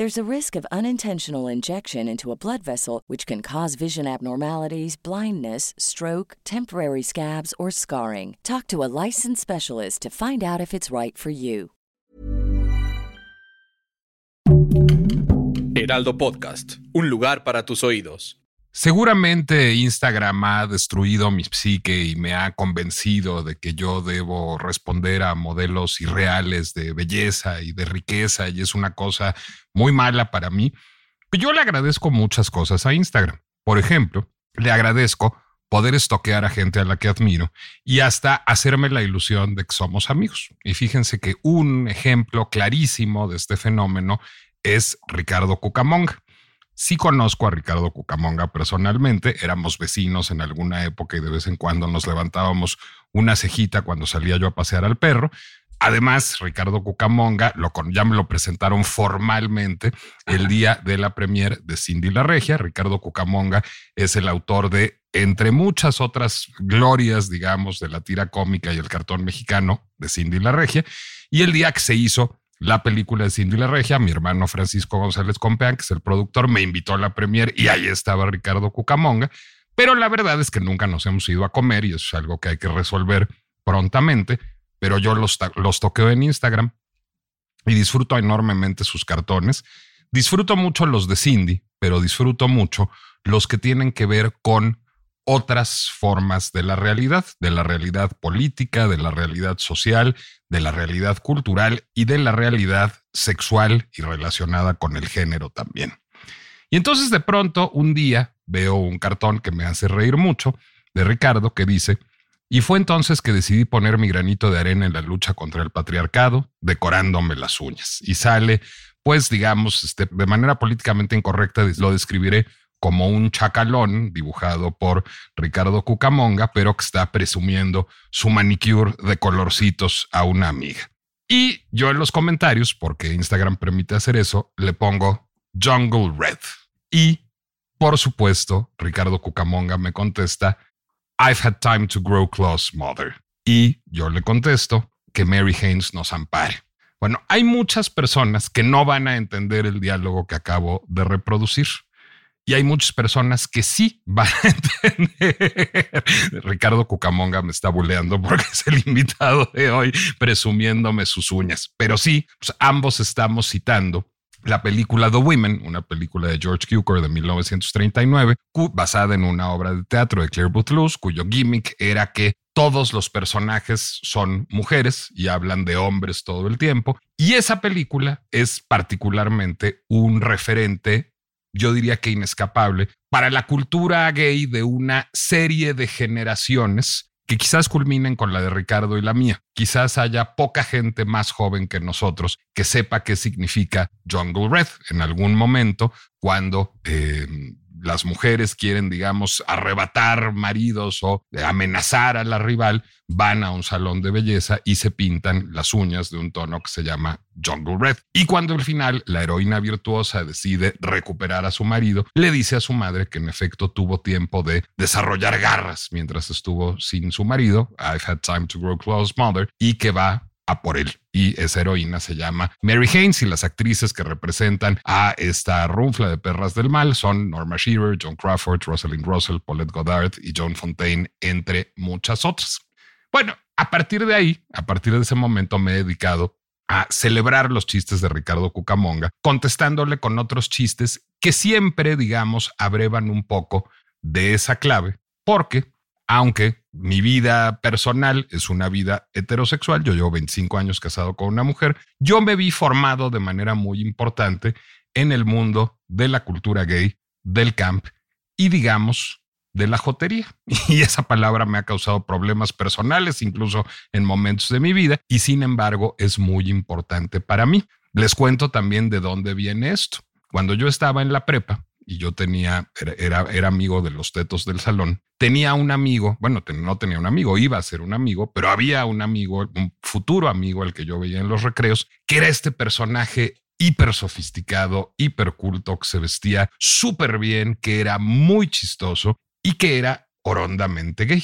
There's a risk of unintentional injection into a blood vessel, which can cause vision abnormalities, blindness, stroke, temporary scabs, or scarring. Talk to a licensed specialist to find out if it's right for you. Heraldo Podcast, un lugar para tus oídos. Seguramente Instagram ha destruido mi psique y me ha convencido de que yo debo responder a modelos irreales de belleza y de riqueza y es una cosa muy mala para mí. Pero yo le agradezco muchas cosas a Instagram. Por ejemplo, le agradezco poder estoquear a gente a la que admiro y hasta hacerme la ilusión de que somos amigos. Y fíjense que un ejemplo clarísimo de este fenómeno es Ricardo Cucamonga. Sí conozco a Ricardo Cucamonga personalmente, éramos vecinos en alguna época y de vez en cuando nos levantábamos una cejita cuando salía yo a pasear al perro. Además, Ricardo Cucamonga lo, ya me lo presentaron formalmente el día de la premier de Cindy la Regia. Ricardo Cucamonga es el autor de, entre muchas otras glorias, digamos, de la tira cómica y el cartón mexicano de Cindy la Regia. Y el día que se hizo la película de Cindy la Regia, mi hermano Francisco González Compeán, que es el productor, me invitó a la premier y ahí estaba Ricardo Cucamonga. Pero la verdad es que nunca nos hemos ido a comer y eso es algo que hay que resolver prontamente. Pero yo los, los toqueo en Instagram y disfruto enormemente sus cartones. Disfruto mucho los de Cindy, pero disfruto mucho los que tienen que ver con otras formas de la realidad, de la realidad política, de la realidad social, de la realidad cultural y de la realidad sexual y relacionada con el género también. Y entonces de pronto un día veo un cartón que me hace reír mucho de Ricardo que dice, y fue entonces que decidí poner mi granito de arena en la lucha contra el patriarcado, decorándome las uñas. Y sale, pues digamos, este, de manera políticamente incorrecta, lo describiré como un chacalón dibujado por Ricardo Cucamonga, pero que está presumiendo su manicure de colorcitos a una amiga. Y yo en los comentarios, porque Instagram permite hacer eso, le pongo Jungle Red. Y, por supuesto, Ricardo Cucamonga me contesta, I've had time to grow close, mother. Y yo le contesto que Mary Haynes nos ampare. Bueno, hay muchas personas que no van a entender el diálogo que acabo de reproducir y hay muchas personas que sí van a entender. Ricardo Cucamonga me está buleando porque es el invitado de hoy presumiéndome sus uñas. Pero sí, pues ambos estamos citando la película The Women, una película de George Cukor de 1939, basada en una obra de teatro de Claire Booth cuyo gimmick era que todos los personajes son mujeres y hablan de hombres todo el tiempo. Y esa película es particularmente un referente yo diría que inescapable, para la cultura gay de una serie de generaciones que quizás culminen con la de Ricardo y la mía. Quizás haya poca gente más joven que nosotros que sepa qué significa Jungle Red en algún momento cuando eh, las mujeres quieren, digamos, arrebatar maridos o amenazar a la rival, van a un salón de belleza y se pintan las uñas de un tono que se llama Jungle Red. Y cuando al final la heroína virtuosa decide recuperar a su marido, le dice a su madre que en efecto tuvo tiempo de desarrollar garras mientras estuvo sin su marido, I've had time to grow close, mother, y que va por él. Y esa heroína se llama Mary Haynes y las actrices que representan a esta rufla de perras del mal son Norma Shearer, John Crawford, Rosalind Russell, Paulette Goddard y Joan Fontaine, entre muchas otras. Bueno, a partir de ahí, a partir de ese momento me he dedicado a celebrar los chistes de Ricardo Cucamonga, contestándole con otros chistes que siempre, digamos, abrevan un poco de esa clave, porque aunque mi vida personal es una vida heterosexual, yo llevo 25 años casado con una mujer, yo me vi formado de manera muy importante en el mundo de la cultura gay, del camp y digamos de la jotería. Y esa palabra me ha causado problemas personales, incluso en momentos de mi vida, y sin embargo es muy importante para mí. Les cuento también de dónde viene esto. Cuando yo estaba en la prepa, y yo tenía, era, era, amigo de los tetos del salón, tenía un amigo, bueno, no tenía un amigo, iba a ser un amigo, pero había un amigo, un futuro amigo al que yo veía en los recreos, que era este personaje hiper sofisticado, hiper culto, que se vestía súper bien, que era muy chistoso y que era horondamente gay.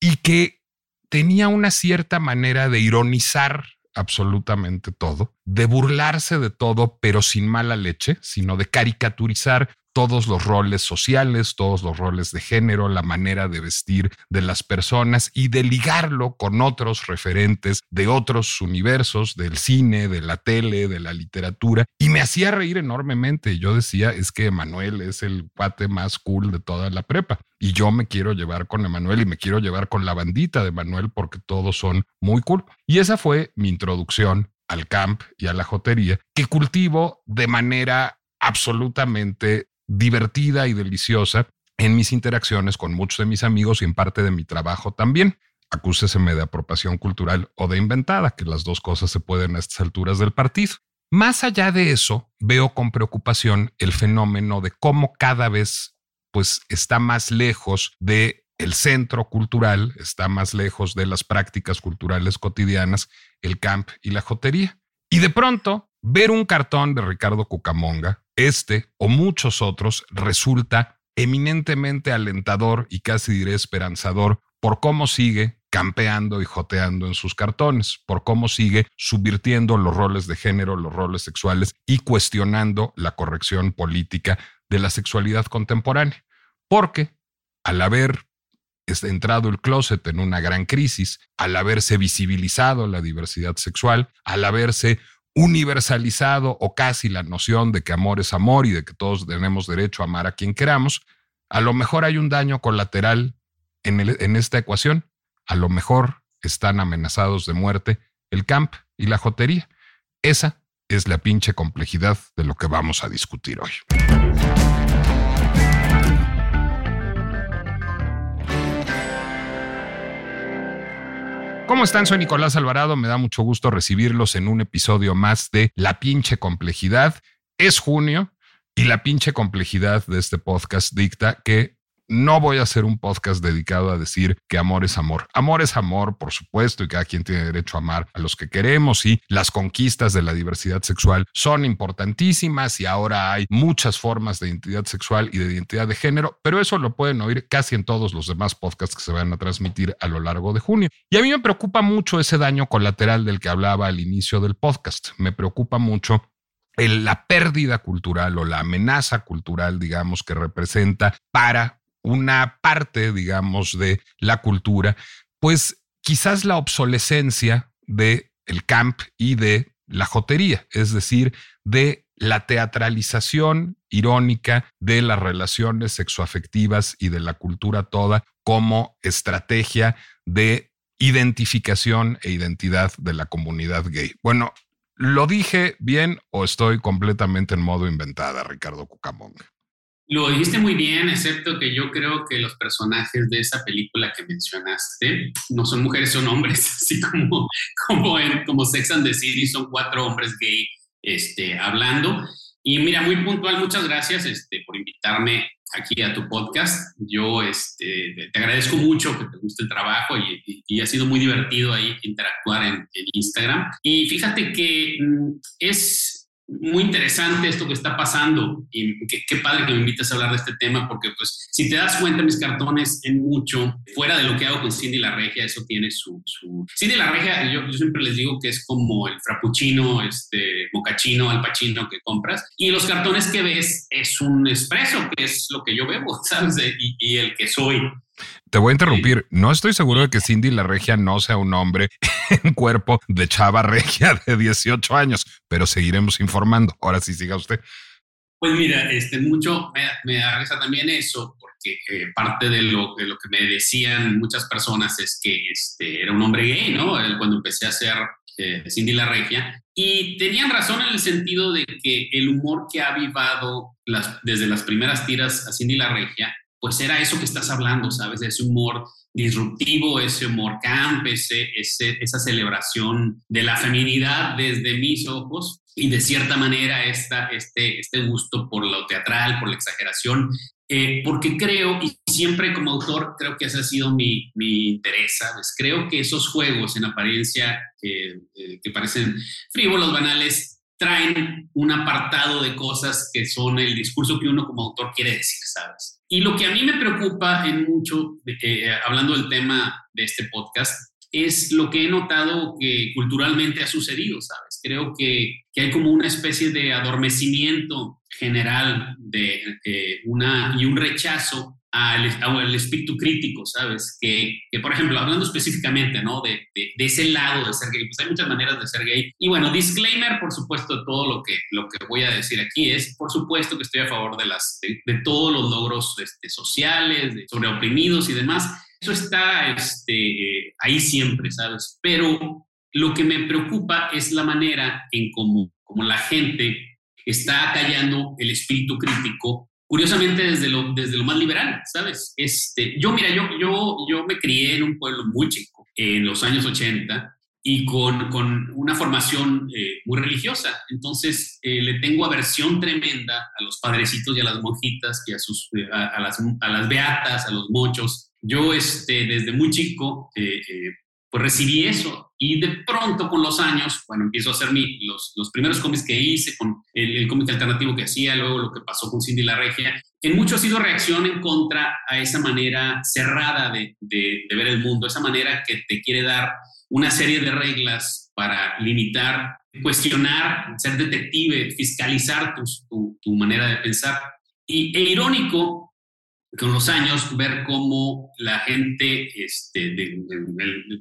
Y que tenía una cierta manera de ironizar absolutamente todo, de burlarse de todo, pero sin mala leche, sino de caricaturizar todos los roles sociales, todos los roles de género, la manera de vestir de las personas y de ligarlo con otros referentes de otros universos, del cine, de la tele, de la literatura. Y me hacía reír enormemente. Yo decía, es que Emanuel es el pate más cool de toda la prepa. Y yo me quiero llevar con Emanuel y me quiero llevar con la bandita de Emanuel porque todos son muy cool. Y esa fue mi introducción al camp y a la jotería que cultivo de manera absolutamente divertida y deliciosa en mis interacciones con muchos de mis amigos y en parte de mi trabajo también. Acúseseme de apropiación cultural o de inventada, que las dos cosas se pueden a estas alturas del partido. Más allá de eso, veo con preocupación el fenómeno de cómo cada vez pues está más lejos de el centro cultural, está más lejos de las prácticas culturales cotidianas, el camp y la jotería. Y de pronto, ver un cartón de Ricardo Cucamonga este o muchos otros resulta eminentemente alentador y casi diré esperanzador por cómo sigue campeando y joteando en sus cartones, por cómo sigue subvirtiendo los roles de género, los roles sexuales y cuestionando la corrección política de la sexualidad contemporánea. Porque al haber entrado el closet en una gran crisis, al haberse visibilizado la diversidad sexual, al haberse universalizado o casi la noción de que amor es amor y de que todos tenemos derecho a amar a quien queramos, a lo mejor hay un daño colateral en, en esta ecuación. A lo mejor están amenazados de muerte el camp y la jotería. Esa es la pinche complejidad de lo que vamos a discutir hoy. ¿Cómo están? Soy Nicolás Alvarado. Me da mucho gusto recibirlos en un episodio más de La pinche complejidad. Es junio y la pinche complejidad de este podcast dicta que no voy a hacer un podcast dedicado a decir que amor es amor. Amor es amor, por supuesto, y cada quien tiene derecho a amar a los que queremos y las conquistas de la diversidad sexual son importantísimas y ahora hay muchas formas de identidad sexual y de identidad de género, pero eso lo pueden oír casi en todos los demás podcasts que se van a transmitir a lo largo de junio. Y a mí me preocupa mucho ese daño colateral del que hablaba al inicio del podcast. Me preocupa mucho la pérdida cultural o la amenaza cultural, digamos, que representa para una parte, digamos, de la cultura, pues quizás la obsolescencia de el camp y de la jotería, es decir, de la teatralización irónica de las relaciones sexoafectivas y de la cultura toda como estrategia de identificación e identidad de la comunidad gay. Bueno, ¿lo dije bien o estoy completamente en modo inventada, Ricardo Cucamonga? Lo dijiste muy bien, excepto que yo creo que los personajes de esa película que mencionaste no son mujeres, son hombres, así como, como, en, como Sex and the City, son cuatro hombres gay este, hablando. Y mira, muy puntual, muchas gracias este, por invitarme aquí a tu podcast. Yo este, te agradezco mucho que te guste el trabajo y, y, ha sido muy divertido ahí interactuar en, en Instagram. Y fíjate que mm, es muy interesante esto que está pasando y qué, padre que me invites a hablar de este tema porque pues si te das cuenta mis cartones en mucho fuera de lo que hago con Cindy la Regia eso tiene su, Cindy la Regia yo, siempre les digo que es como el frappuccino este mocachino al pachino que compras y los cartones que ves es un espresso que es lo que yo bebo sabes y, y el que soy te voy a interrumpir. No estoy seguro de que Cindy la regia no sea un hombre en cuerpo de chava regia de 18 años, pero seguiremos informando. Ahora sí, siga usted. Pues mira, este, mucho me, me da risa también eso, porque eh, parte de lo, de lo, que me decían muchas personas es que este, era un hombre gay, ¿no? Cuando empecé a hacer eh, Cindy la Regia. Y tenían razón en el sentido de que el humor que ha avivado las, desde las primeras tiras a Cindy la Regia, pues era eso que estás hablando, ¿sabes? Ese humor disruptivo, ese humor camp, ese, esa celebración de la feminidad desde mis ojos y de cierta manera esta, este, este gusto por lo teatral, por la exageración, eh, porque creo, y siempre como autor creo que ese ha sido mi, mi interés, ¿sabes? Creo que esos juegos en apariencia eh, que parecen frívolos, banales, traen un apartado de cosas que son el discurso que uno como autor quiere decir, ¿sabes? Y lo que a mí me preocupa en mucho, eh, hablando del tema de este podcast, es lo que he notado que culturalmente ha sucedido, ¿sabes? Creo que, que hay como una especie de adormecimiento general de, eh, una, y un rechazo al, espíritu crítico, ¿sabes? Que, que, por ejemplo, hablando específicamente, ¿no? De, de, ese lado de ser gay, pues hay muchas maneras de ser gay. Y bueno, disclaimer, por supuesto, todo lo que, lo que voy a decir aquí es, por supuesto, que estoy a favor de, las, de, todos los logros este, sociales, sobre oprimidos y demás. Eso está este, ahí siempre, ¿sabes? Pero lo que me preocupa es la manera en cómo, como la gente está callando el espíritu crítico curiosamente desde lo, desde lo más liberal, ¿sabes? Este, yo, mira, yo, yo, yo me crié en un pueblo muy chico, en los años 80, y con, con una formación eh, muy religiosa. Entonces, eh, le tengo aversión tremenda a los padrecitos y a las monjitas, y a, sus, eh, a, las, a las beatas, a los mochos. Yo, este, desde muy chico, pues recibí eso. Y de pronto con los años, bueno, empiezo a hacer mi, los, los primeros cómics que hice, con el, cómic alternativo que hacía, luego lo que pasó con Cindy la Regia. En mucho ha sido reacción en contra a esa manera cerrada de, de, ver el mundo, esa manera que te quiere dar una serie de reglas para limitar, cuestionar, ser detective, fiscalizar tu, tu, manera de pensar. Y, e irónico, con los años ver cómo la gente este, de,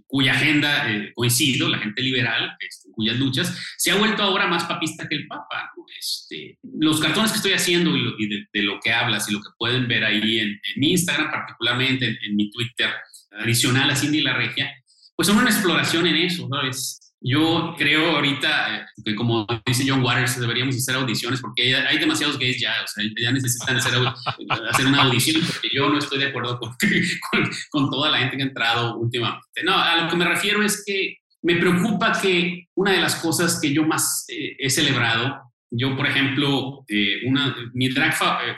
cuya agenda eh, coincido, la gente liberal, este, cuyas luchas, se ha vuelto ahora más papista que el Papa. Este, los cartones que estoy haciendo y, de, lo que hablas y lo que pueden ver ahí en, mi Instagram, particularmente en, mi Twitter, adicional a Cindy La Regia, pues son una exploración en eso, ¿no? Yo creo ahorita eh, que como dice John Waters, deberíamos hacer audiciones porque hay demasiados gays ya, o sea, ya necesitan hacer, hacer una audición porque yo no estoy de acuerdo con, con, toda la gente que ha entrado últimamente. No, a lo que me refiero es que me preocupa que una de las cosas que yo más eh, he celebrado, yo por ejemplo, eh, una, mi drag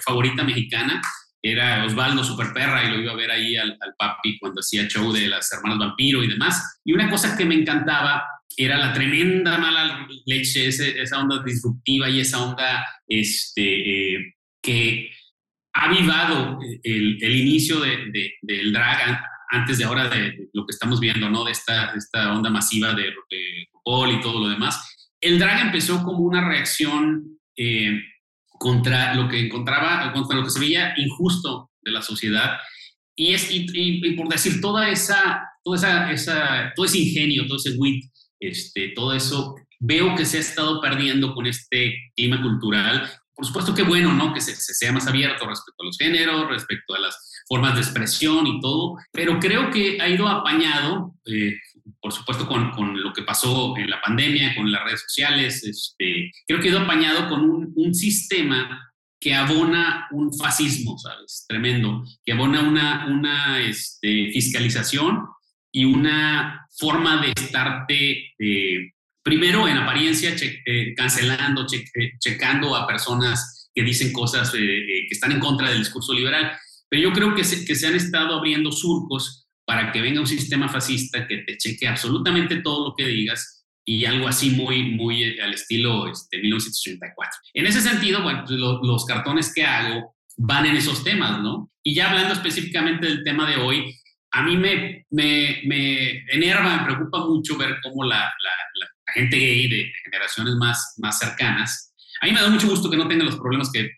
favorita mexicana era Osvaldo Superperra y lo iba a ver ahí al, al papi cuando hacía show de las hermanas vampiro y demás. Y una cosa que me encantaba era la tremenda mala leche, esa onda disruptiva y esa onda este, eh, que ha avivado el, inicio de, del drag antes de ahora de, lo que estamos viendo, ¿no? De esta, esta onda masiva de, de y todo lo demás. El drag empezó como una reacción eh, contra lo que encontraba, contra lo que se veía injusto de la sociedad. Y, es, y, por decir, toda esa, toda esa, esa, todo ese ingenio, todo ese wit este, todo eso veo que se ha estado perdiendo con este clima cultural. Por supuesto que bueno, ¿no? Que se, sea más abierto respecto a los géneros, respecto a las formas de expresión y todo, pero creo que ha ido apañado, eh, por supuesto, con, con, lo que pasó en la pandemia, con las redes sociales, este, creo que ha ido apañado con un, un sistema que abona un fascismo, ¿sabes? Tremendo, que abona una, una este, fiscalización y una forma de estarte, eh, primero en apariencia, eh, cancelando, eh, checando a personas que dicen cosas que están en contra del discurso liberal. Pero yo creo que se, que se han estado abriendo surcos para que venga un sistema fascista que te cheque absolutamente todo lo que digas y algo así muy, muy al estilo este, 1984. En ese sentido, pues, los cartones que hago van en esos temas, ¿no? Y ya hablando específicamente del tema de hoy, a mí me, me, me, enerva, me preocupa mucho ver cómo la, la, gente gay de, generaciones más, más cercanas, a mí me da mucho gusto que no tengan los problemas que,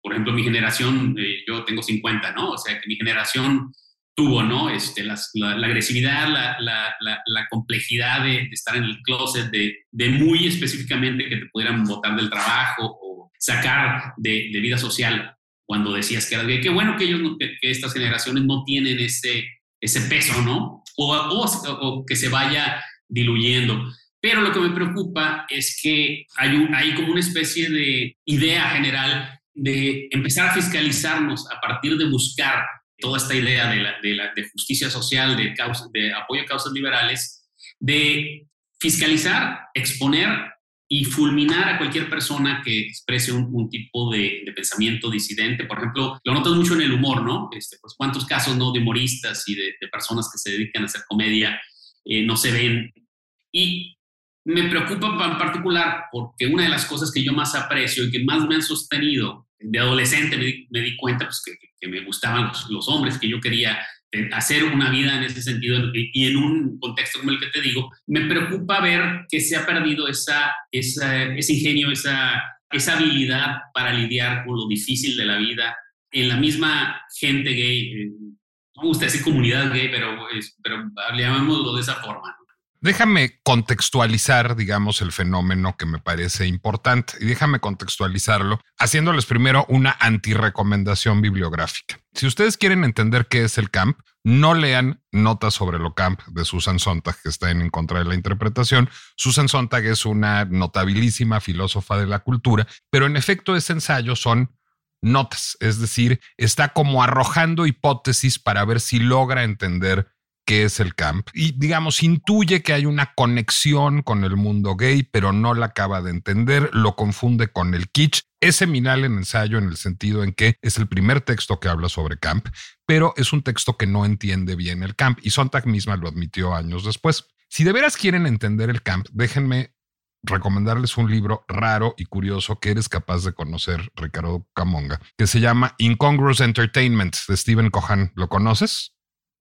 por ejemplo, mi generación, eh, yo tengo 50, ¿no? O sea, que mi generación tuvo, ¿no? Este, la, agresividad, la, complejidad de, estar en el closet, de, de, muy específicamente que te pudieran botar del trabajo o sacar de, vida social cuando decías que eras gay. Qué bueno que ellos, que, estas generaciones no tienen ese, ese peso, ¿no? O, que se vaya diluyendo. Pero lo que me preocupa es que hay, como una especie de idea general de empezar a fiscalizarnos a partir de buscar toda esta idea de, justicia social, de apoyo a causas liberales, de fiscalizar, exponer y fulminar a cualquier persona que exprese un, tipo de, de, pensamiento disidente. Por ejemplo, lo notas mucho en el humor, ¿no? Este, pues, ¿Cuántos casos no de humoristas y de, de personas que se dedican a hacer comedia eh, no se ven? Y me preocupa en particular porque una de las cosas que yo más aprecio y que más me han sostenido de adolescente me di, cuenta pues, que, que, me gustaban los, los, hombres, que yo quería hacer una vida en ese sentido y en un contexto como el que te digo, me preocupa ver que se ha perdido esa, ese ingenio, esa, esa habilidad para lidiar con lo difícil de la vida en la misma gente gay. Eh, no me gusta decir comunidad gay, pero, pero llamémoslo de esa forma. Déjame contextualizar, digamos, el fenómeno que me parece importante y déjame contextualizarlo haciéndoles primero una antirecomendación bibliográfica. Si ustedes quieren entender qué es el camp, no lean notas sobre lo camp de Susan Sontag, que está en, contra de la interpretación. Susan Sontag es una notabilísima filósofa de la cultura, pero en efecto ese ensayo son notas, es decir, está como arrojando hipótesis para ver si logra entender qué es el camp y digamos intuye que hay una conexión con el mundo gay, pero no la acaba de entender, lo confunde con el kitsch. Es seminal en ensayo en el sentido en que es el primer texto que habla sobre camp, pero es un texto que no entiende bien el camp y Sontag misma lo admitió años después. Si de veras quieren entender el camp, déjenme recomendarles un libro raro y curioso que eres capaz de conocer, Ricardo Camonga, que se llama Incongruous Entertainment de Stephen Cohan. ¿Lo conoces?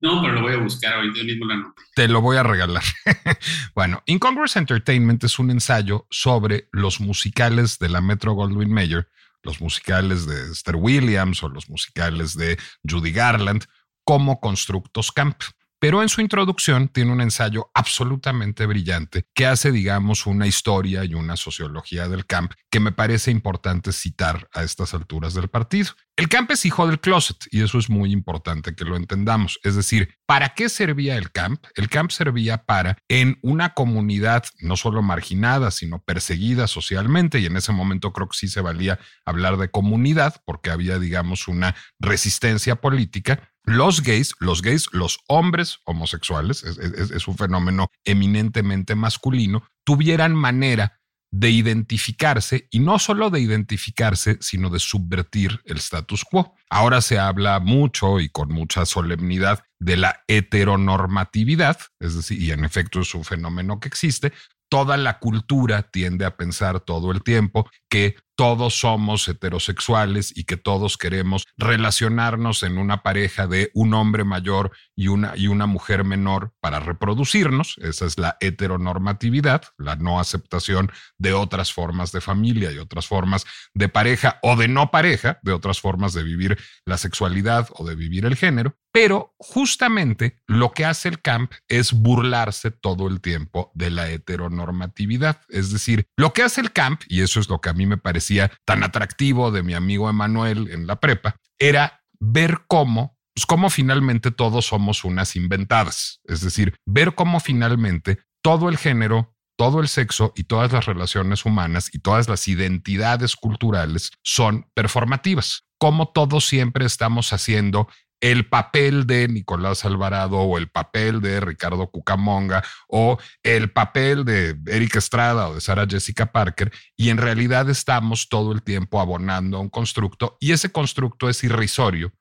No, pero lo voy a buscar ahorita mismo la nota. Te lo voy a regalar. bueno, Incongruous Entertainment es un ensayo sobre los musicales de la Metro Goldwyn Mayer, los musicales de Esther Williams o los musicales de Judy Garland como constructos camp pero en su introducción tiene un ensayo absolutamente brillante que hace, digamos, una historia y una sociología del camp que me parece importante citar a estas alturas del partido. El camp es hijo del closet y eso es muy importante que lo entendamos. Es decir, ¿para qué servía el camp? El camp servía para, en una comunidad no solo marginada, sino perseguida socialmente, y en ese momento creo que sí se valía hablar de comunidad porque había, digamos, una resistencia política, los gays, los gays, los hombres homosexuales, es, un fenómeno eminentemente masculino, tuvieran manera de identificarse y no solo de identificarse, sino de subvertir el status quo. Ahora se habla mucho y con mucha solemnidad de la heteronormatividad, es decir, y en efecto es un fenómeno que existe, toda la cultura tiende a pensar todo el tiempo que todos somos heterosexuales y que todos queremos relacionarnos en una pareja de un hombre mayor y una, y una mujer menor para reproducirnos. Esa es la heteronormatividad, la no aceptación de otras formas de familia y otras formas de pareja o de no pareja, de otras formas de vivir la sexualidad o de vivir el género. Pero justamente lo que hace el camp es burlarse todo el tiempo de la heteronormatividad. Es decir, lo que hace el camp, y eso es lo que a mí me parecía tan atractivo de mi amigo Emanuel en la prepa, era ver cómo, pues cómo finalmente todos somos unas inventadas. Es decir, ver cómo finalmente todo el género, todo el sexo y todas las relaciones humanas y todas las identidades culturales son performativas. Cómo todos siempre estamos haciendo el papel de Nicolás Alvarado o el papel de Ricardo Cucamonga o el papel de Eric Estrada o de Sara Jessica Parker y en realidad estamos todo el tiempo abonando a un constructo y ese constructo es irrisorio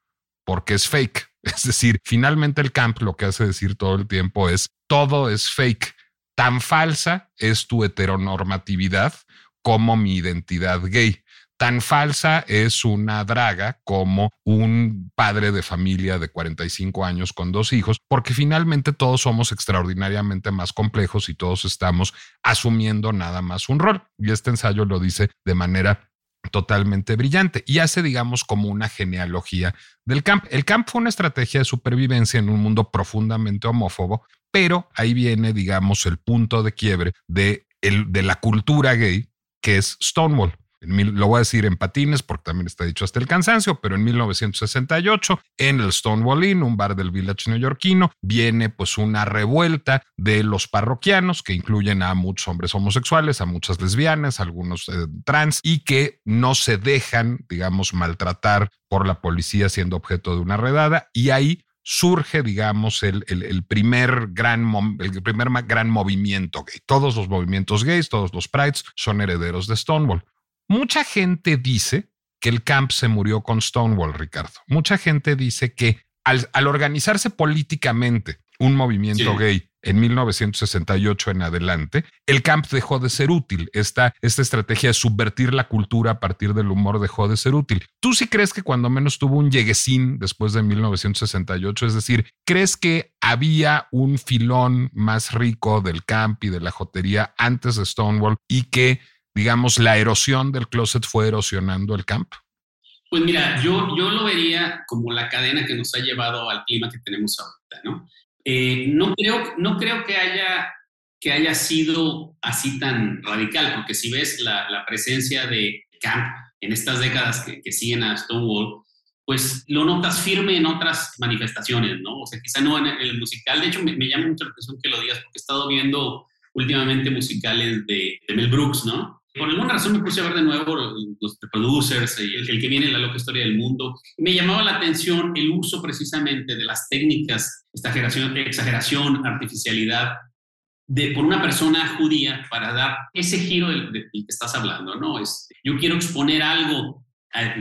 porque es fake. Es decir, finalmente el camp lo que hace decir todo el tiempo es todo es fake. Tan falsa es tu heteronormatividad como mi identidad gay tan falsa es una draga como un padre de familia de 45 años con dos hijos, porque finalmente todos somos extraordinariamente más complejos y todos estamos asumiendo nada más un rol. Y este ensayo lo dice de manera totalmente brillante y hace, digamos, como una genealogía del camp. El camp fue una estrategia de supervivencia en un mundo profundamente homófobo, pero ahí viene, digamos, el punto de quiebre de, el, de la cultura gay, que es Stonewall. Lo voy a decir en patines porque también está dicho hasta el cansancio, pero en 1968 en el Stonewall Inn, un bar del village neoyorquino, viene pues una revuelta de los parroquianos que incluyen a muchos hombres homosexuales, a muchas lesbianas, algunos eh, trans y que no se dejan, digamos, maltratar por la policía siendo objeto de una redada y ahí surge, digamos, el, el, primer gran, el primer gran movimiento gay. Todos los movimientos gays, todos los prides son herederos de Stonewall. Mucha gente dice que el camp se murió con Stonewall, Ricardo. Mucha gente dice que al, organizarse políticamente un movimiento gay en 1968 en adelante, el camp dejó de ser útil. Esta, esta estrategia de subvertir la cultura a partir del humor dejó de ser útil. ¿Tú sí crees que cuando menos tuvo un lleguesín después de 1968? Es decir, ¿crees que había un filón más rico del camp y de la jotería antes de Stonewall y que, digamos, la erosión del closet fue erosionando el camp? Pues mira, yo, yo lo vería como la cadena que nos ha llevado al clima que tenemos ahorita, ¿no? Eh, no, creo, no creo que haya, que haya sido así tan radical, porque si ves la, la presencia de Camp en estas décadas que, que, siguen a Stonewall, pues lo notas firme en otras manifestaciones, ¿no? O sea, quizá no en el musical. De hecho, me, llama mucho la atención que lo digas, porque he estado viendo últimamente musicales de, de Mel Brooks, ¿no? Por alguna razón me puse a ver de nuevo los producers y el, que viene en la loca historia del mundo. Me llamaba la atención el uso precisamente de las técnicas, exageración, exageración artificialidad, de, por una persona judía para dar ese giro del, que estás hablando, ¿no? Es, yo quiero exponer algo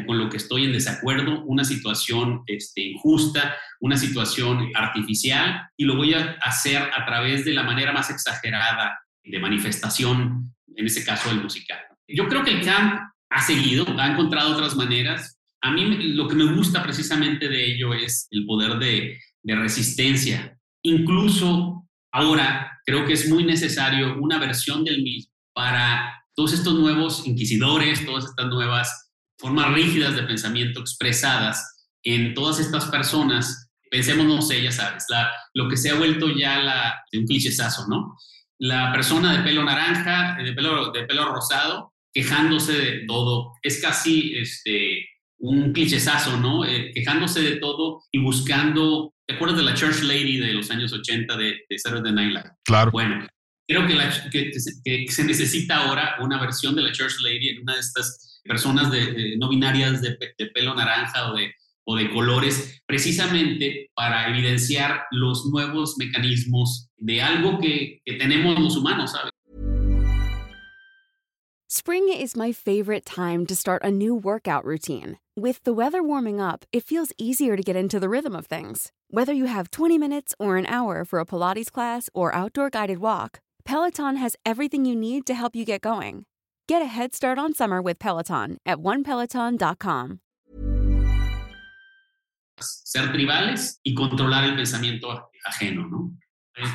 con lo que estoy en desacuerdo, una situación este, injusta, una situación artificial, y lo voy a hacer a través de la manera más exagerada de manifestación en ese caso el musical. Yo creo que el camp ha seguido, ha encontrado otras maneras. A mí lo que me gusta precisamente de ello es el poder de, de resistencia. Incluso ahora creo que es muy necesario una versión del mismo para todos estos nuevos inquisidores, todas estas nuevas formas rígidas de pensamiento expresadas en todas estas personas. Pensemos, no sé, ya sabes, la, lo que se ha vuelto ya la, un clichesazo, ¿no? La persona de pelo naranja, de pelo, de pelo rosado, quejándose de todo. Es casi este, un clichesazo, ¿no? Eh, quejándose de todo y buscando. ¿Te acuerdas de la Church Lady de los años 80 de, de Saturday Night Live? Claro. Bueno, creo que, que, se necesita ahora una versión de la Church Lady en una de estas personas de, no binarias de, de, pelo naranja o de, o de colores, precisamente para evidenciar los nuevos mecanismos de algo que, que tenemos los humanos, ¿sabes? Spring is my favorite time to start a new workout routine. With the weather warming up, it feels easier to get into the rhythm of things. Whether you have 20 minutes or an hour for a Pilates class or outdoor guided walk, Peloton has everything you need to help you get going. Get a head start on summer with Peloton at onepeloton.com. ser tribales y controlar el pensamiento ajeno, ¿no?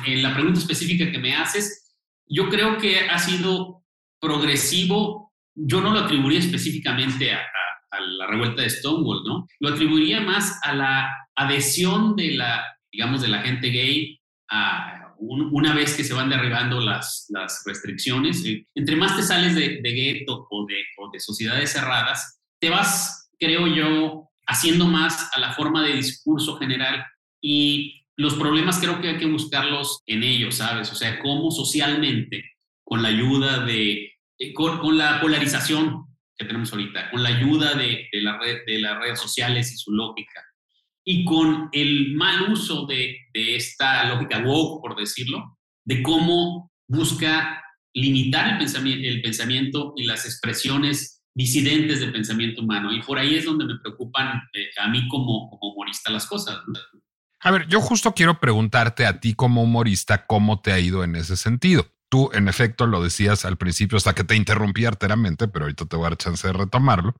En la pregunta específica que me haces, yo creo que ha sido progresivo, yo no lo atribuiría específicamente a, la revuelta de Stonewall, ¿no? Lo atribuiría más a la adhesión de la, digamos, de la gente gay a una vez que se van derribando las, restricciones. Eh, entre más te sales de, de gueto o de, o de sociedades cerradas, te vas, creo yo, haciendo más a la forma de discurso general y los problemas creo que hay que buscarlos en ellos, ¿sabes? O sea, cómo socialmente, con la ayuda de, eh, con, la polarización que tenemos ahorita, con la ayuda de, la red, de las redes sociales y su lógica, y con el mal uso de, de esta lógica woke, por decirlo, de cómo busca limitar el pensamiento y las expresiones disidentes del pensamiento humano. Y por ahí es donde me preocupan eh, a mí como, humorista las cosas. A ver, yo justo quiero preguntarte a ti como humorista cómo te ha ido en ese sentido. Tú, en efecto, lo decías al principio hasta que te interrumpí arteramente, pero ahorita te voy a dar chance de retomarlo.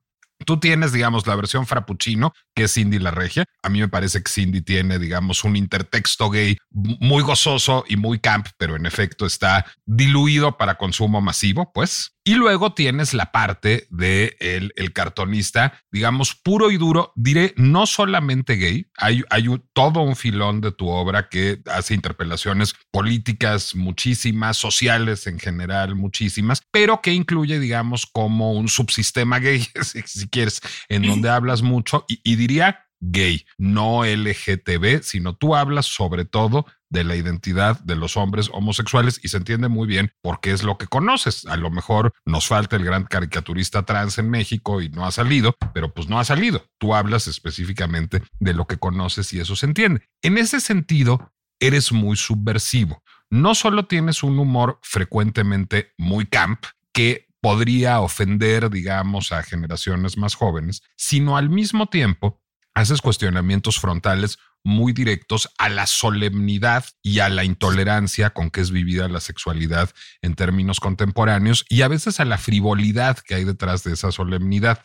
Tú tienes, digamos, la versión frappuccino, que es Cindy la Regia. A mí me parece que Cindy tiene, digamos, un intertexto gay muy gozoso y muy camp, pero en efecto está diluido para consumo masivo, pues. Y luego tienes la parte de el, el cartonista, digamos, puro y duro, diré, no solamente gay, hay, hay todo un filón de tu obra que hace interpelaciones políticas muchísimas, sociales en general muchísimas, pero que incluye, digamos, como un subsistema gay, si, quieres, en donde hablas mucho y, y diría gay, no LGTB, sino tú hablas sobre todo de la identidad de los hombres homosexuales y se entiende muy bien porque es lo que conoces. A lo mejor nos falta el gran caricaturista trans en México y no ha salido, pero pues no ha salido. Tú hablas específicamente de lo que conoces y eso se entiende. En ese sentido, eres muy subversivo. No solo tienes un humor frecuentemente muy camp, que podría ofender, digamos, a generaciones más jóvenes, sino al mismo tiempo haces cuestionamientos frontales muy directos a la solemnidad y a la intolerancia con que es vivida la sexualidad en términos contemporáneos y a veces a la frivolidad que hay detrás de esa solemnidad.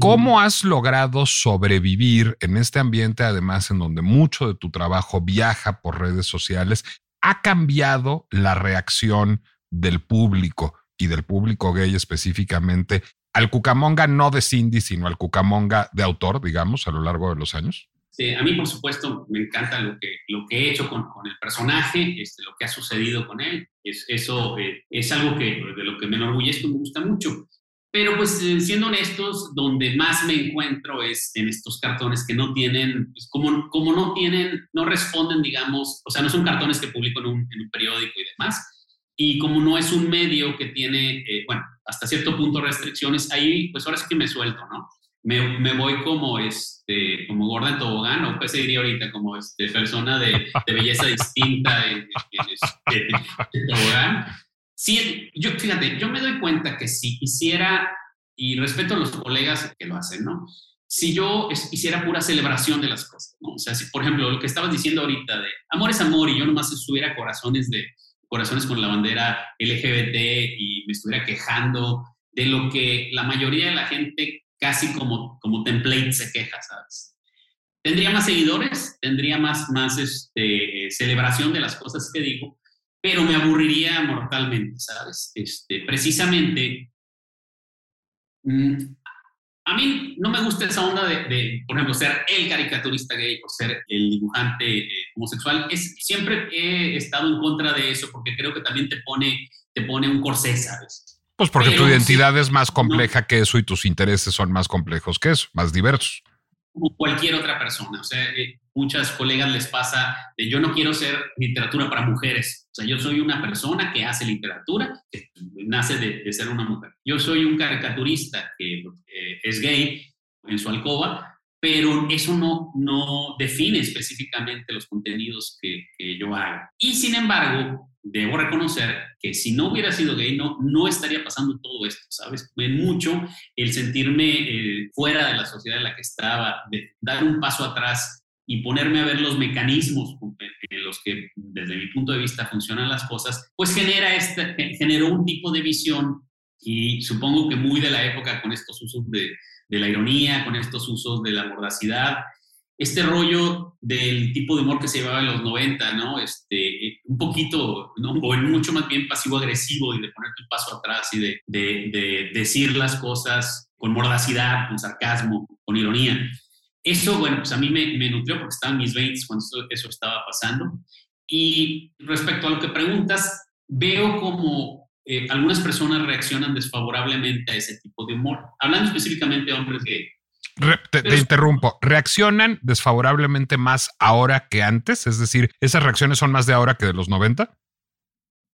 ¿Cómo has logrado sobrevivir en este ambiente, además, en donde mucho de tu trabajo viaja por redes sociales? ¿Ha cambiado la reacción del público y del público gay específicamente al Cucamonga no de Cindy, sino al Cucamonga de autor, digamos, a lo largo de los años? Sí, a mí, por supuesto, me encanta lo que, lo que he hecho con, con el personaje, este, lo que ha sucedido con él. Es, eso eh, es algo que, de lo que me enorgullezco me gusta mucho. Pero pues eh, siendo honestos, donde más me encuentro es en estos cartones que no tienen, pues como, como no tienen, no responden, digamos, o sea, no son cartones que publico en un, en un periódico y demás, y como no es un medio que tiene, eh, bueno, hasta cierto punto restricciones, ahí pues ahora sí que me suelto, ¿no? Me, me voy como, este, como gorda en tobogán, o pues se diría ahorita, como este, persona de, de belleza distinta en, este, tobogán. Sí, yo, fíjate, yo me doy cuenta que si hiciera, y respeto a los colegas que lo hacen, ¿no? Si yo hiciera pura celebración de las cosas, ¿no? O sea, si, por ejemplo, lo que estabas diciendo ahorita de amor es amor y yo nomás subiera corazones de corazones con la bandera LGBT y me estuviera quejando de lo que la mayoría de la gente casi como, como template se queja, ¿sabes? Tendría más seguidores, tendría más, más este, celebración de las cosas que digo, pero me aburriría mortalmente, ¿sabes? Este, precisamente, mm, a mí no me gusta esa onda de, por ejemplo, ser el caricaturista gay o ser el dibujante eh, homosexual. Es, siempre he estado en contra de eso porque creo que también te pone, te pone un corsé, ¿sabes? Pues porque tu identidad es más compleja que eso y tus intereses son más complejos que eso, más diversos como cualquier otra persona. O sea, eh, muchas colegas les pasa de yo no quiero ser literatura para mujeres. O sea, yo soy una persona que hace literatura, que nace de, ser una mujer. Yo soy un caricaturista que eh, es gay en su alcoba, pero eso no, no define específicamente los contenidos que, que yo hago. Y sin embargo, debo reconocer que si no hubiera sido gay, no, no estaría pasando todo esto, ¿sabes? En mucho el sentirme eh, fuera de la sociedad en la que estaba, de dar un paso atrás y ponerme a ver los mecanismos en los que desde mi punto de vista funcionan las cosas, pues genera este, generó un tipo de visión y supongo que muy de la época con estos usos de, de la ironía, con estos usos de la mordacidad, este rollo del tipo de humor que se llevaba en los 90, ¿no? Este, poquito, o en mucho más bien pasivo-agresivo y de ponerte un paso atrás y de, de, de, decir las cosas con mordacidad, con sarcasmo, con ironía. Eso, bueno, pues a mí me, nutrió porque estaba en mis 20 cuando eso, estaba pasando. Y respecto a lo que preguntas, veo como eh, algunas personas reaccionan desfavorablemente a ese tipo de humor. Hablando específicamente de hombres que te, interrumpo. ¿Reaccionan desfavorablemente más ahora que antes? Es decir, ¿esas reacciones son más de ahora que de los 90?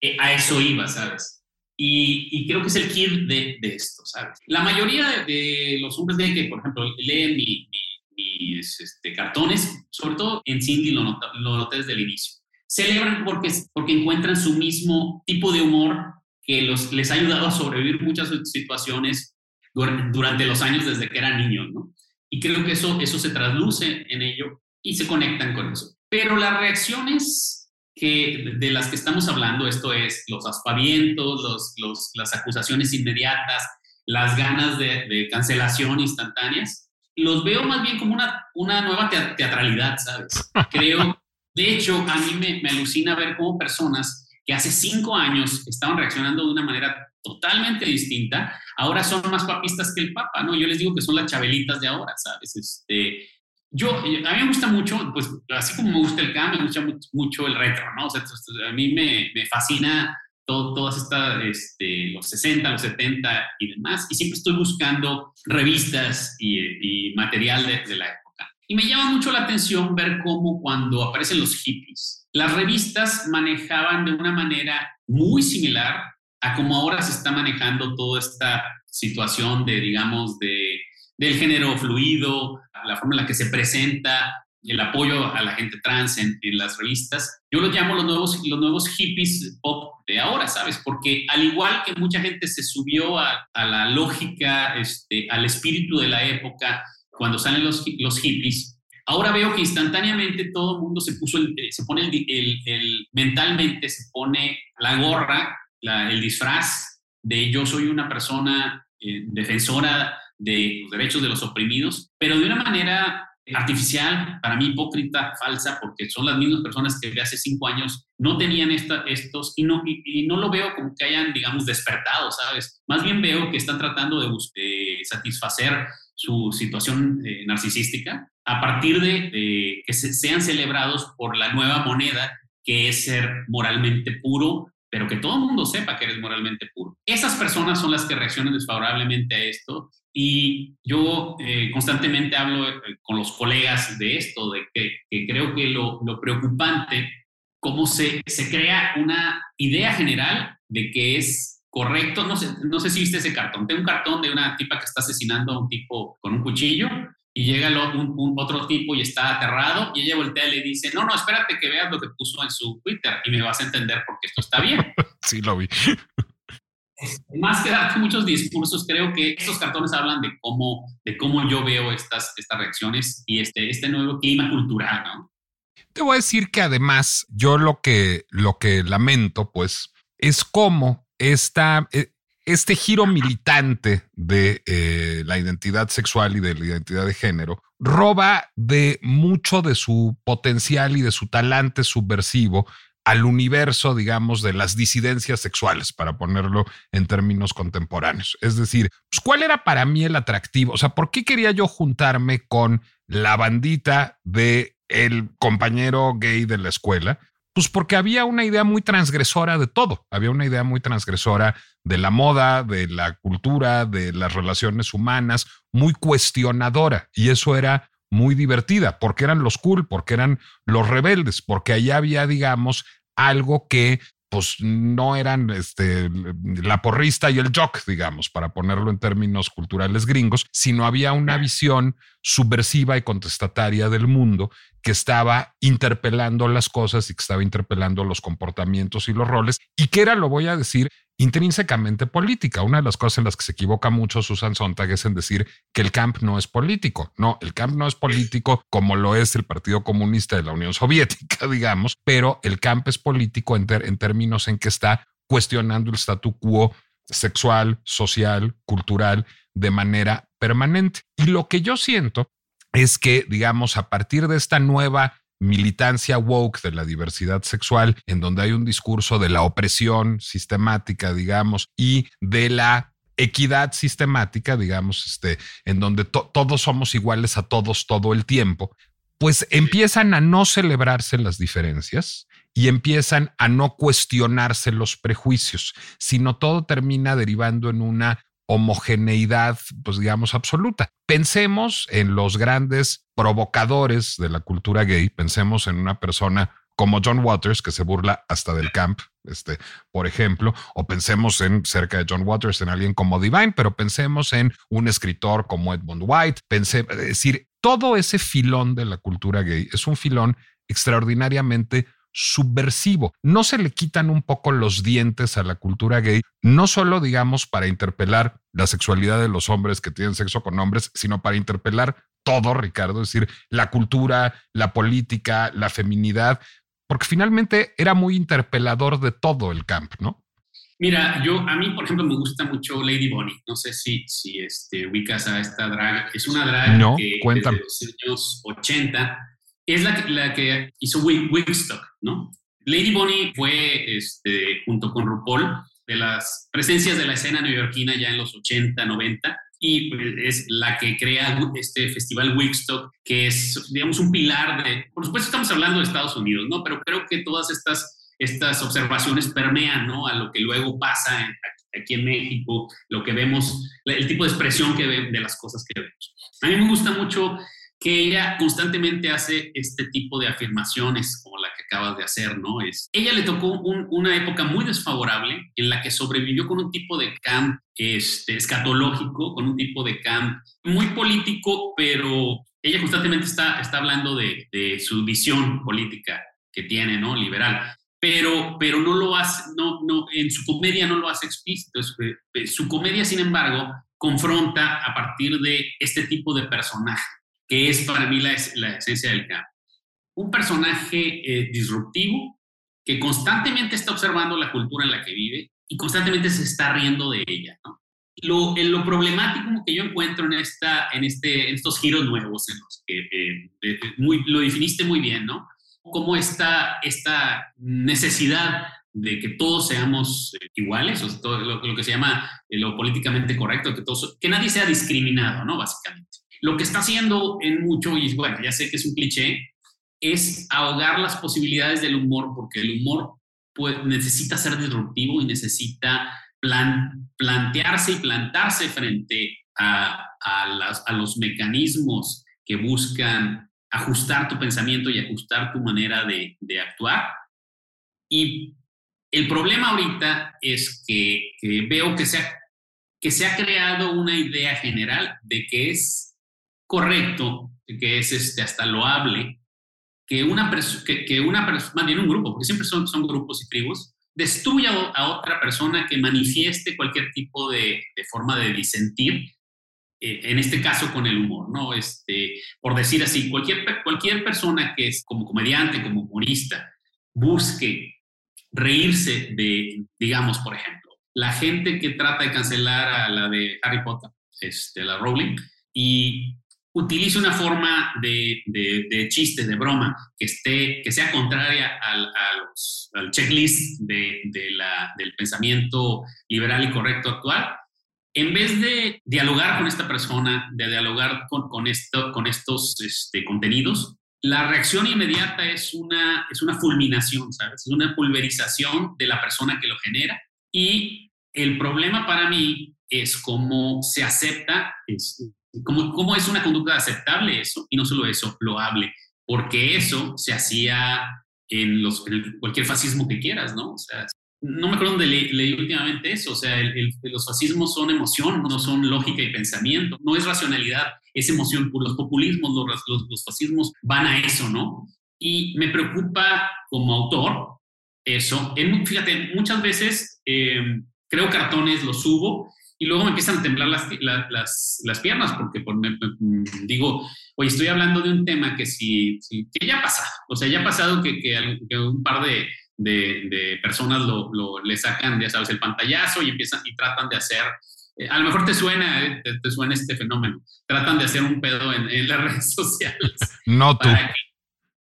Eh, a eso iba, ¿sabes? Y, creo que es el kit de, esto, ¿sabes? La mayoría de, los hombres de que, por ejemplo, leen mis este, cartones, sobre todo en Cindy lo, lo noté desde el inicio. Celebran porque, porque encuentran su mismo tipo de humor que los, les ha ayudado a sobrevivir muchas situaciones durante los años desde que eran niños, ¿no? Y creo que eso, eso se trasluce en ello y se conectan con eso. Pero las reacciones que, de las que estamos hablando, esto es los aspavientos, los, las acusaciones inmediatas, las ganas de, cancelación instantáneas, los veo más bien como una, una nueva teatralidad, ¿sabes? Creo, de hecho, a mí me, me alucina ver cómo personas que hace cinco años estaban reaccionando de una manera totalmente distinta, ahora son más papistas que el Papa, ¿no? Yo les digo que son las chabelitas de ahora, ¿sabes? Este, yo, a mí me gusta mucho, pues así como me gusta el cambio, me gusta mucho el retro, ¿no? O sea, a mí me, fascina todo, todas estas, este, los 60, los 70 y demás, y siempre estoy buscando revistas y, y material de, de la época. Y me llama mucho la atención ver cómo cuando aparecen los hippies, las revistas manejaban de una manera muy similar a cómo ahora se está manejando toda esta situación de, digamos, de, del género fluido, la forma en la que se presenta el apoyo a la gente trans en, las revistas. Yo los llamo los nuevos, los nuevos hippies pop de ahora, ¿sabes? Porque al igual que mucha gente se subió a, la lógica, este, al espíritu de la época, cuando salen los, los hippies, ahora veo que instantáneamente todo el mundo se puso, se pone el, el, mentalmente, se pone la gorra, el disfraz de yo soy una persona eh, defensora de los derechos de los oprimidos, pero de una manera artificial, para mí hipócrita, falsa, porque son las mismas personas que de hace cinco años no tenían estos y no, y, no lo veo como que hayan, digamos, despertado, ¿sabes? Más bien veo que están tratando de, satisfacer su situación eh, narcisística a partir de, que sean celebrados por la nueva moneda que es ser moralmente puro, pero que todo el mundo sepa que eres moralmente puro. Esas personas son las que reaccionan desfavorablemente a esto y yo eh, constantemente hablo eh, con los colegas de esto, de que, creo que lo, lo, preocupante, cómo se, se crea una idea general de que es correcto, no sé, no sé si viste ese cartón, tengo un cartón de una tipa que está asesinando a un tipo con un cuchillo y llega un, otro tipo y está aterrado y ella voltea y le dice, no, no, espérate que veas lo que puso en su Twitter y me vas a entender por qué esto está bien. sí, lo vi. Más que darte muchos discursos, creo que estos cartones hablan de cómo, de cómo yo veo estas, estas reacciones y este, este nuevo clima cultural, ¿no? Te voy a decir que además yo lo que, lo que lamento, pues, es cómo esta, e, este giro militante de eh, la identidad sexual y de la identidad de género roba de mucho de su potencial y de su talante subversivo al universo, digamos, de las disidencias sexuales, para ponerlo en términos contemporáneos. Es decir, pues, ¿cuál era para mí el atractivo? O sea, ¿por qué quería yo juntarme con la bandita de el compañero gay de la escuela? Pues porque había una idea muy transgresora de todo. Había una idea muy transgresora de la moda, de la cultura, de las relaciones humanas, muy cuestionadora. Y eso era muy divertida, porque eran los cool, porque eran los rebeldes, porque allá había, digamos, algo que pues no eran este, la porrista y el jock, digamos, para ponerlo en términos culturales gringos, sino había una visión subversiva y contestataria del mundo que estaba interpelando las cosas y que estaba interpelando los comportamientos y los roles, y que era, lo voy a decir, intrínsecamente política. Una de las cosas en las que se equivoca mucho Susan Sontag es en decir que el camp no es político. No, el camp no es político como lo es el Partido Comunista de la Unión Soviética, digamos, pero el camp es político en, en términos en que está cuestionando el statu quo sexual, social, cultural de manera permanente. Y lo que yo siento es que, digamos, a partir de esta nueva militancia woke de la diversidad sexual, en donde hay un discurso de la opresión sistemática, digamos, y de la equidad sistemática, digamos, este, en donde todos somos iguales a todos todo el tiempo, pues empiezan a no celebrarse las diferencias y empiezan a no cuestionarse los prejuicios, sino todo termina derivando en una homogeneidad, pues digamos, absoluta. Pensemos en los grandes provocadores de la cultura gay, pensemos en una persona como John Waters, que se burla hasta del camp, este, por ejemplo, o pensemos en cerca de John Waters, en alguien como Divine, pero pensemos en un escritor como Edmund White, pensé, es decir, todo ese filón de la cultura gay es un filón extraordinariamente subversivo. No se le quitan un poco los dientes a la cultura gay, no solo digamos para interpelar la sexualidad de los hombres que tienen sexo con hombres, sino para interpelar todo, Ricardo, es decir, la cultura, la política, la feminidad, porque finalmente era muy interpelador de todo el camp, ¿no? Mira, yo a mí, por ejemplo, me gusta mucho Lady Bonnie. No sé si, si este, ubicas a esta drag. Es una drag no, que cuéntame. desde los años 80 es la que, la que hizo Wigstock, Lady Bonnie fue, este, junto con RuPaul, de las presencias de la escena neoyorquina ya en los 80, 90, y es la que crea este festival Wigstock, que es, digamos, un pilar de, por supuesto estamos hablando de Estados Unidos, ¿no? Pero creo que todas estas estas observaciones permean ¿no? a lo que luego pasa aquí en México, lo que vemos, el tipo de expresión que de las cosas que vemos. A mí me gusta mucho que ella constantemente hace este tipo de afirmaciones como acabas de hacer, ¿no? Es, ella le tocó una época muy desfavorable en la que sobrevivió con un tipo de camp este, escatológico, con un tipo de camp muy político, pero ella constantemente está, está hablando de, de su visión política que tiene, ¿no? Liberal pero, pero no lo hace, no, no, en su comedia no lo hace explícito. Eh, su comedia, sin embargo, confronta a partir de este tipo de personaje, que es para mí la, la esencia del campo. Un personaje eh, disruptivo que constantemente está observando la cultura en la que vive y constantemente se está riendo de ella. Lo, lo, problemático que yo encuentro en, esta, en, este, en estos giros nuevos, en los que eh, muy, lo definiste muy bien, ¿no? cómo está esta necesidad de que todos seamos eh, iguales, o todo lo, que se llama lo políticamente correcto, que, todos, que nadie sea discriminado, ¿no? Básicamente. Lo que está haciendo en mucho, y bueno, ya sé que es un cliché, es ahogar las posibilidades del humor, porque el humor necesita ser disruptivo y necesita plan, plantearse y plantarse frente a, a, a los mecanismos que buscan ajustar tu pensamiento y ajustar tu manera de, actuar. Y el problema ahorita es que, veo que se, ha, que se ha creado una idea general de que es correcto, que es este, hasta loable, que una persona, que, una más bien un grupo, porque siempre son, son grupos y tribus, destruya a otra persona que manifieste cualquier tipo de, forma de disentir eh, en este caso con el humor, ¿no? Este, por decir así, cualquier, cualquier persona que es como comediante, como humorista, busque reírse de, digamos, por ejemplo, la gente que trata de cancelar a la de Harry Potter, este, la Rowling, y utilice una forma de, de, chiste, de broma, que, esté, que sea contraria al, al checklist de, la, del pensamiento liberal y correcto actual, en vez de dialogar con esta persona, de dialogar con, esto, con estos este, contenidos, la reacción inmediata es una, es una fulminación, ¿sabes? Es una pulverización de la persona que lo genera. Y el problema para mí es cómo se acepta, es, cómo, cómo es una conducta aceptable eso, y no solo eso, loable, porque eso se hacía en, los, en cualquier fascismo que quieras, ¿no? O sea, no me acuerdo dónde leí, últimamente eso, o sea, los fascismos son emoción, no son lógica y pensamiento, no es racionalidad, es emoción, los populismos, los, los, fascismos van a eso, ¿no? Y me preocupa como autor eso. En, fíjate, muchas veces eh, creo cartones, los subo y luego me empiezan a temblar las, las, las piernas porque por, me, digo, oye, estoy hablando de un tema que sí, que ya ha pasado, o sea, ya ha pasado que, que un par de de, personas lo, le sacan, ya sabes, el pantallazo y empiezan y tratan de hacer, eh, a lo mejor te suena, eh, te, suena este fenómeno, tratan de hacer un pedo en, las redes sociales. No tú.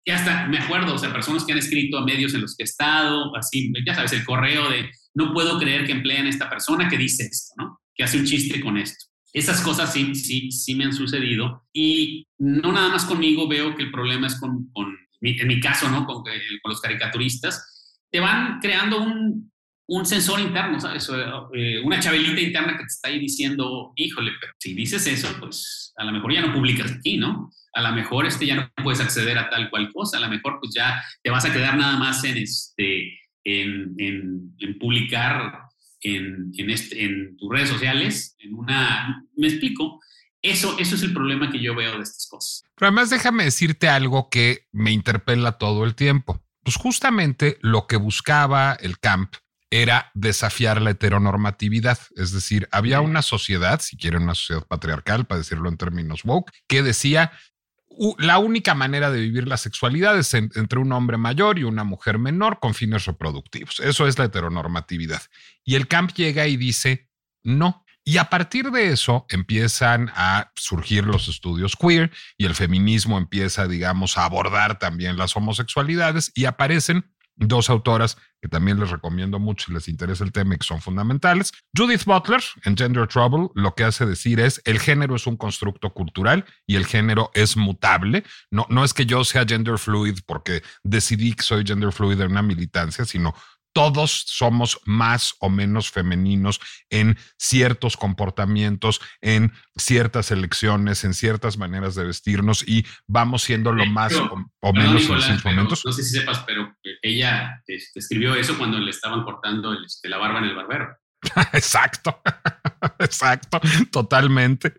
y hasta me acuerdo, o sea, personas que han escrito a medios en los que he estado, así, ya sabes, el correo de no puedo creer que empleen a esta persona que dice esto, ¿no? Que hace un chiste con esto. Esas cosas sí, sí, sí me han sucedido y no nada más conmigo veo que el problema es con, con en mi caso, ¿no? Con, eh, con los caricaturistas, te van creando un, un sensor interno, ¿sabes? Eh, una chabelita interna que te está ahí diciendo, híjole, pero si dices eso, pues a lo mejor ya no publicas aquí, ¿no? A lo mejor este ya no puedes acceder a tal cual cosa, a lo mejor pues ya te vas a quedar nada más en, este, en, en, publicar en, en, este, en tus redes sociales, en una, me explico, eso, eso es el problema que yo veo de estas cosas. Pero además déjame decirte algo que me interpela todo el tiempo pues justamente lo que buscaba el camp era desafiar la heteronormatividad. Es decir, había una sociedad, si quieren una sociedad patriarcal, para decirlo en términos woke, que decía la única manera de vivir la sexualidad es entre un hombre mayor y una mujer menor con fines reproductivos. Eso es la heteronormatividad. Y el camp llega y dice, no. Y a partir de eso empiezan a surgir los estudios queer y el feminismo empieza, digamos, a abordar también las homosexualidades y aparecen dos autoras que también les recomiendo mucho si les interesa el tema y que son fundamentales. Judith Butler, en Gender Trouble, lo que hace decir es, el género es un constructo cultural y el género es mutable. No, no es que yo sea gender fluid porque decidí que soy gender fluid en una militancia, sino todos somos más o menos femeninos en ciertos comportamientos, en ciertas elecciones, en ciertas maneras de vestirnos y vamos siendo lo más o, menos en esos momentos. No sé si sepas, pero ella este, escribió eso cuando le estaban cortando este, la barba en el barbero. exacto, exacto, totalmente.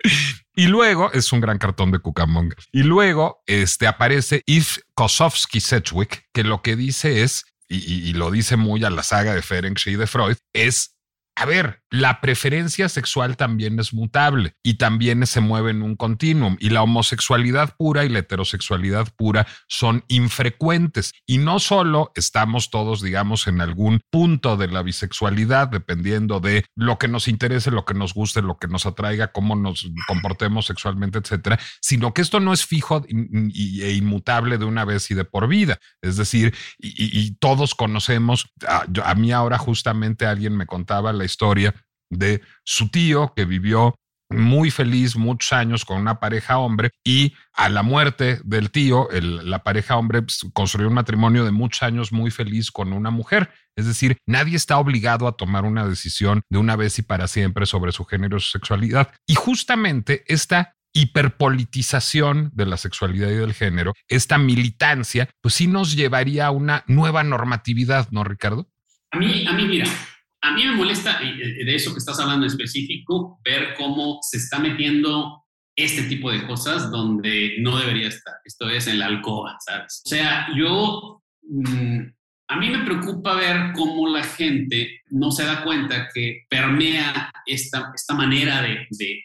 Y luego es un gran cartón de Cucamonga. Y luego este, aparece Yves Kosowski Sedgwick, que lo que dice es y, lo dice muy a la saga de Ferenc y de Freud, es a ver, la preferencia sexual también es mutable y también se mueve en un continuum y la homosexualidad pura y la heterosexualidad pura son infrecuentes y no solo estamos todos, digamos, en algún punto de la bisexualidad, dependiendo de lo que nos interese, lo que nos guste, lo que nos atraiga, cómo nos comportemos sexualmente, etcétera, sino que esto no es fijo e inmutable de una vez y de por vida. Es decir, y, todos conocemos, a, a mí ahora justamente alguien me contaba la historia de su tío que vivió muy feliz muchos años con una pareja hombre y a la muerte del tío, la pareja hombre pues, construyó un matrimonio de muchos años muy feliz con una mujer. Es decir, nadie está obligado a tomar una decisión de una vez y para siempre sobre su género o su sexualidad. Y justamente esta hiperpolitización de la sexualidad y del género, esta militancia, pues sí nos llevaría a una nueva normatividad, ¿no, Ricardo? A mí, a mí, mira, a mí me molesta de eso que estás hablando específico, ver cómo se está metiendo este tipo de cosas donde no debería estar. Esto es en la alcoba, ¿sabes? O sea, yo, mm, a mí me preocupa ver cómo la gente no se da cuenta que permea esta, esta manera de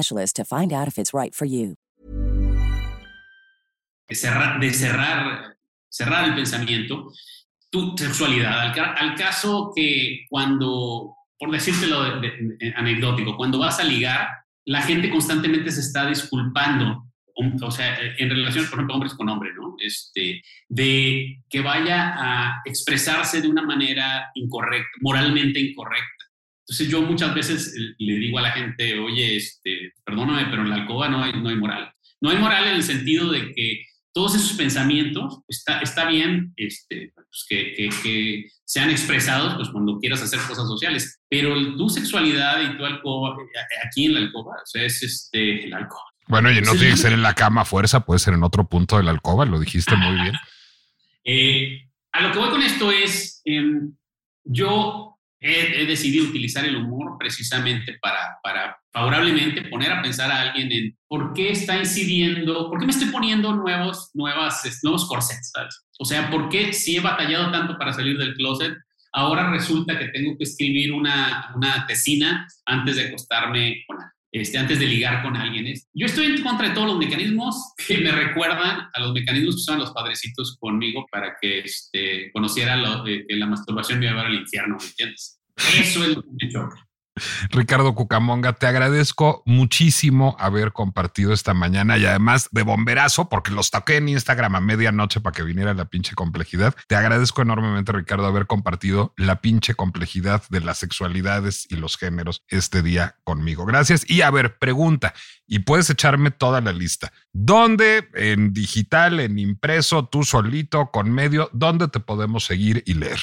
specialist to find out if it's right for you. De cerrar, el pensamiento, tu sexualidad, al, caso que cuando, por decírtelo de, de, anecdótico, cuando vas a ligar, la gente constantemente se está disculpando o sea, en relación, por ejemplo, hombres con hombres, ¿no? Este, de que vaya a expresarse de una manera incorrecta, moralmente incorrecta. Entonces yo muchas veces le digo a la gente, oye, este, perdóname, pero en la alcoba no hay, no hay moral. No hay moral en el sentido de que todos esos pensamientos está, está bien este, pues que, que, sean expresados pues, cuando quieras hacer cosas sociales, pero tu sexualidad y tu alcoba, eh, aquí en la alcoba, o sea, es este, la alcoba. Bueno, y no tiene que ser en la cama a fuerza, puede ser en otro punto de la alcoba, lo dijiste muy bien. Eh, a lo que voy con esto es, em, yo he, decidido utilizar el humor precisamente para, para favorablemente poner a pensar a alguien en por qué está incidiendo, por qué me estoy poniendo nuevos, nuevas, nuevos corsets. O sea, por qué si he batallado tanto para salir del closet, ahora resulta que tengo que escribir una, una tesina antes de acostarme con este, antes de ligar con alguien. Yo estoy en contra de todos los mecanismos que me recuerdan a los mecanismos que usaban los padrecitos conmigo para que este, conociera lo, que la masturbación me iba a llevar al infierno, ¿me entiendes? Eso es lo que me choca. Ricardo Cucamonga, te agradezco muchísimo haber compartido esta mañana y además de bomberazo, porque los toqué en Instagram a medianoche para que viniera la pinche complejidad. Te agradezco enormemente, Ricardo, haber compartido la pinche complejidad de las sexualidades y los géneros este día conmigo. Gracias. Y a ver, pregunta, y puedes echarme toda la lista. ¿Dónde? En digital, en impreso, tú solito, con medio, ¿dónde te podemos seguir y leer?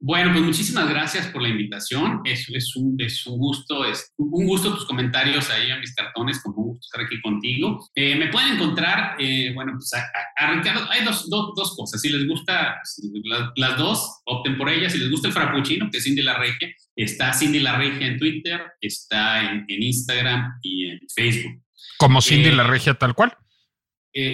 Bueno, pues muchísimas gracias por la invitación. Es, es, un, es un gusto, es un gusto tus comentarios ahí a mis cartones, como un gusto estar aquí contigo. Eh, me pueden encontrar, eh, bueno, pues a, Ricardo, hay dos, dos, dos, cosas. Si les gusta las, dos, opten por ellas. Si les gusta el frappuccino, que es Cindy La Regia, está Cindy La Regia en Twitter, está en, Instagram y en Facebook. ¿Como Cindy La eh, Regia tal cual?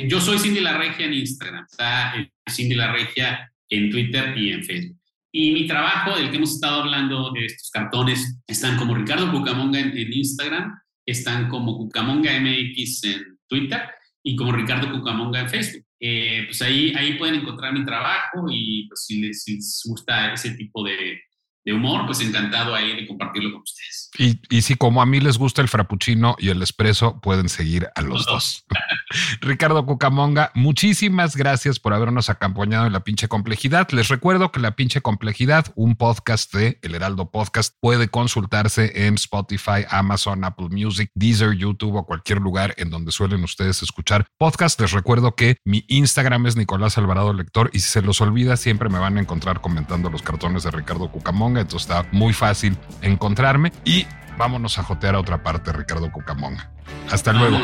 yo soy Cindy La Regia en Instagram, está Cindy La Regia en Twitter y en Facebook. Y mi trabajo, del que hemos estado hablando, de estos cartones, están como Ricardo Cucamonga en, Instagram, están como Cucamonga MX en Twitter y como Ricardo Cucamonga en Facebook. Eh, pues ahí, ahí pueden encontrar mi trabajo y pues si les, si les gusta ese tipo de, de humor, pues encantado ahí de compartirlo con ustedes. Y, y si como a mí les gusta el frappuccino y el espresso, pueden seguir a los, dos. Ricardo Cucamonga, muchísimas gracias por habernos acompañado en La Pinche Complejidad. Les recuerdo que La Pinche Complejidad, un podcast de El Heraldo Podcast, puede consultarse en Spotify, Amazon, Apple Music, Deezer, YouTube o cualquier lugar en donde suelen ustedes escuchar podcast. Les recuerdo que mi Instagram es Nicolás Alvarado Lector y si se los olvida, siempre me van a encontrar comentando los cartones de Ricardo Cucamonga entonces está muy fácil encontrarme y vámonos a jotear a otra parte, Ricardo Cucamonga. Hasta luego.